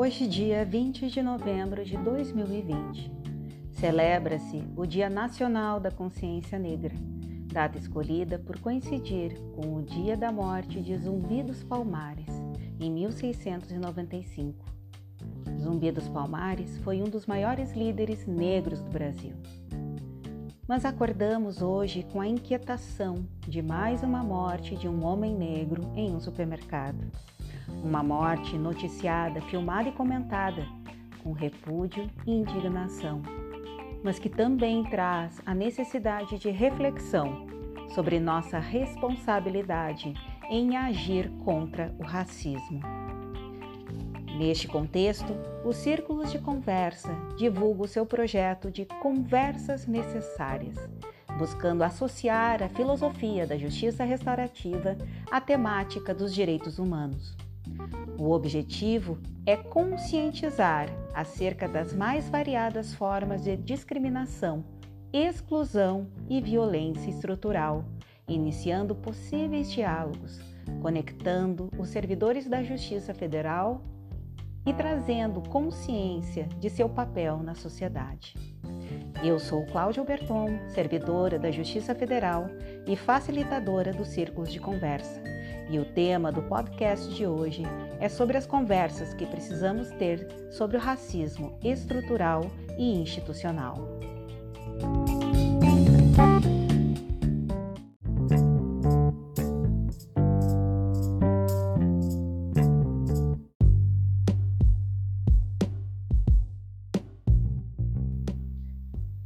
Hoje, dia 20 de novembro de 2020, celebra-se o Dia Nacional da Consciência Negra, data escolhida por coincidir com o dia da morte de Zumbi dos Palmares, em 1695. Zumbi dos Palmares foi um dos maiores líderes negros do Brasil. Mas acordamos hoje com a inquietação de mais uma morte de um homem negro em um supermercado. Uma morte noticiada, filmada e comentada, com repúdio e indignação, mas que também traz a necessidade de reflexão sobre nossa responsabilidade em agir contra o racismo. Neste contexto, os Círculos de Conversa divulga o seu projeto de Conversas Necessárias, buscando associar a filosofia da justiça restaurativa à temática dos direitos humanos. O objetivo é conscientizar acerca das mais variadas formas de discriminação, exclusão e violência estrutural, iniciando possíveis diálogos, conectando os servidores da Justiça Federal e trazendo consciência de seu papel na sociedade. Eu sou Cláudia Alberton, servidora da Justiça Federal e facilitadora dos Círculos de Conversa. E o tema do podcast de hoje é sobre as conversas que precisamos ter sobre o racismo estrutural e institucional.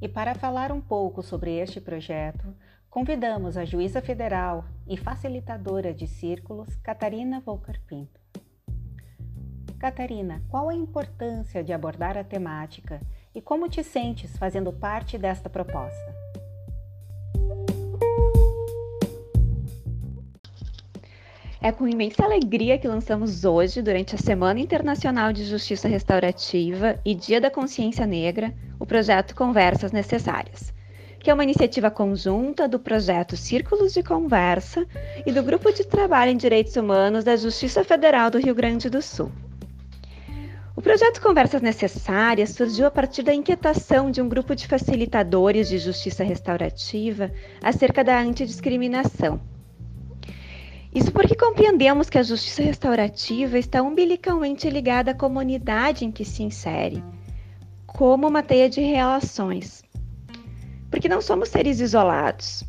E para falar um pouco sobre este projeto, convidamos a juíza federal e facilitadora de círculos, Catarina Volcar Pinto. Catarina, qual a importância de abordar a temática e como te sentes fazendo parte desta proposta? É com imensa alegria que lançamos hoje, durante a Semana Internacional de Justiça Restaurativa e Dia da Consciência Negra, o projeto Conversas Necessárias, que é uma iniciativa conjunta do projeto Círculos de Conversa e do Grupo de Trabalho em Direitos Humanos da Justiça Federal do Rio Grande do Sul. O projeto Conversas Necessárias surgiu a partir da inquietação de um grupo de facilitadores de justiça restaurativa acerca da antidiscriminação isso porque compreendemos que a justiça restaurativa está umbilicalmente ligada à comunidade em que se insere, como uma teia de relações. Porque não somos seres isolados.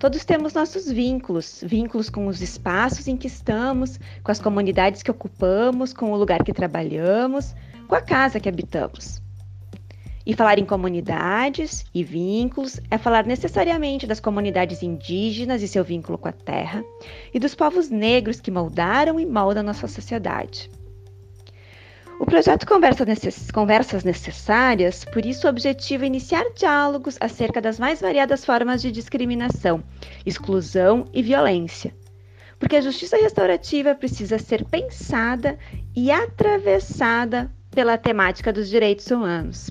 Todos temos nossos vínculos, vínculos com os espaços em que estamos, com as comunidades que ocupamos, com o lugar que trabalhamos, com a casa que habitamos. E falar em comunidades e vínculos é falar necessariamente das comunidades indígenas e seu vínculo com a terra, e dos povos negros que moldaram e moldam nossa sociedade. O projeto Conversas Necessárias, por isso, objetiva iniciar diálogos acerca das mais variadas formas de discriminação, exclusão e violência. Porque a justiça restaurativa precisa ser pensada e atravessada pela temática dos direitos humanos.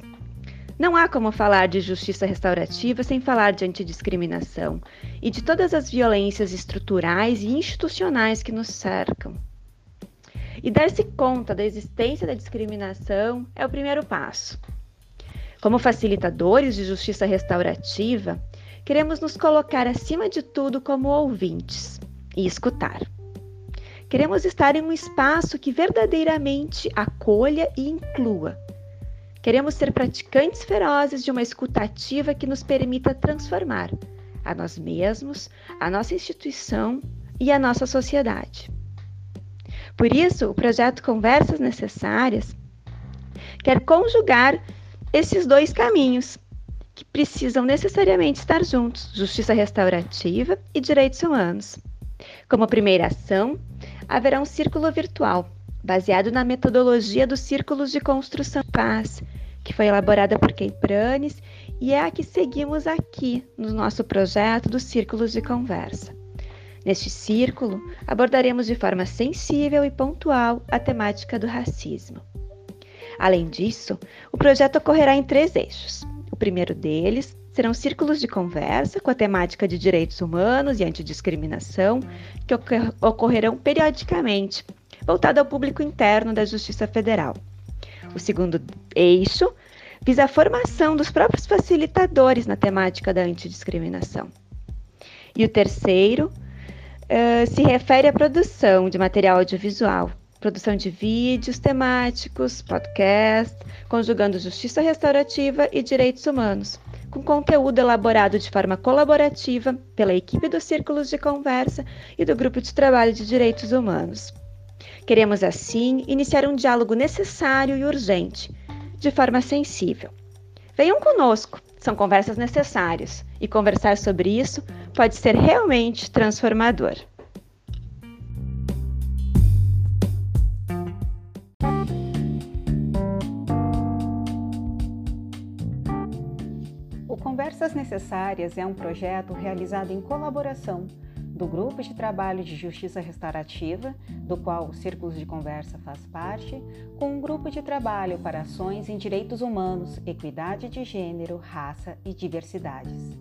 Não há como falar de justiça restaurativa sem falar de antidiscriminação e de todas as violências estruturais e institucionais que nos cercam. E dar-se conta da existência da discriminação é o primeiro passo. Como facilitadores de justiça restaurativa, queremos nos colocar acima de tudo como ouvintes e escutar. Queremos estar em um espaço que verdadeiramente acolha e inclua Queremos ser praticantes ferozes de uma escutativa que nos permita transformar a nós mesmos, a nossa instituição e a nossa sociedade. Por isso, o projeto Conversas Necessárias quer conjugar esses dois caminhos que precisam necessariamente estar juntos: justiça restaurativa e direitos humanos. Como primeira ação, haverá um círculo virtual baseado na metodologia dos círculos de construção de paz, que foi elaborada por Kay Pranes e é a que seguimos aqui no nosso projeto dos círculos de conversa. Neste círculo, abordaremos de forma sensível e pontual a temática do racismo. Além disso, o projeto ocorrerá em três eixos. O primeiro deles serão círculos de conversa com a temática de direitos humanos e antidiscriminação, que ocorrerão periodicamente voltada ao público interno da Justiça Federal. O segundo eixo visa a formação dos próprios facilitadores na temática da antidiscriminação. E o terceiro uh, se refere à produção de material audiovisual, produção de vídeos temáticos, podcast, conjugando justiça restaurativa e direitos humanos, com conteúdo elaborado de forma colaborativa pela equipe dos círculos de conversa e do grupo de trabalho de direitos humanos. Queremos, assim, iniciar um diálogo necessário e urgente, de forma sensível. Venham conosco, são conversas necessárias, e conversar sobre isso pode ser realmente transformador. O Conversas Necessárias é um projeto realizado em colaboração do Grupo de Trabalho de Justiça Restaurativa, do qual o Círculos de Conversa faz parte, com um grupo de trabalho para ações em direitos humanos, equidade de gênero, raça e diversidades.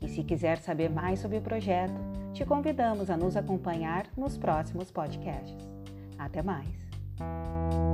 E se quiser saber mais sobre o projeto, te convidamos a nos acompanhar nos próximos podcasts. Até mais!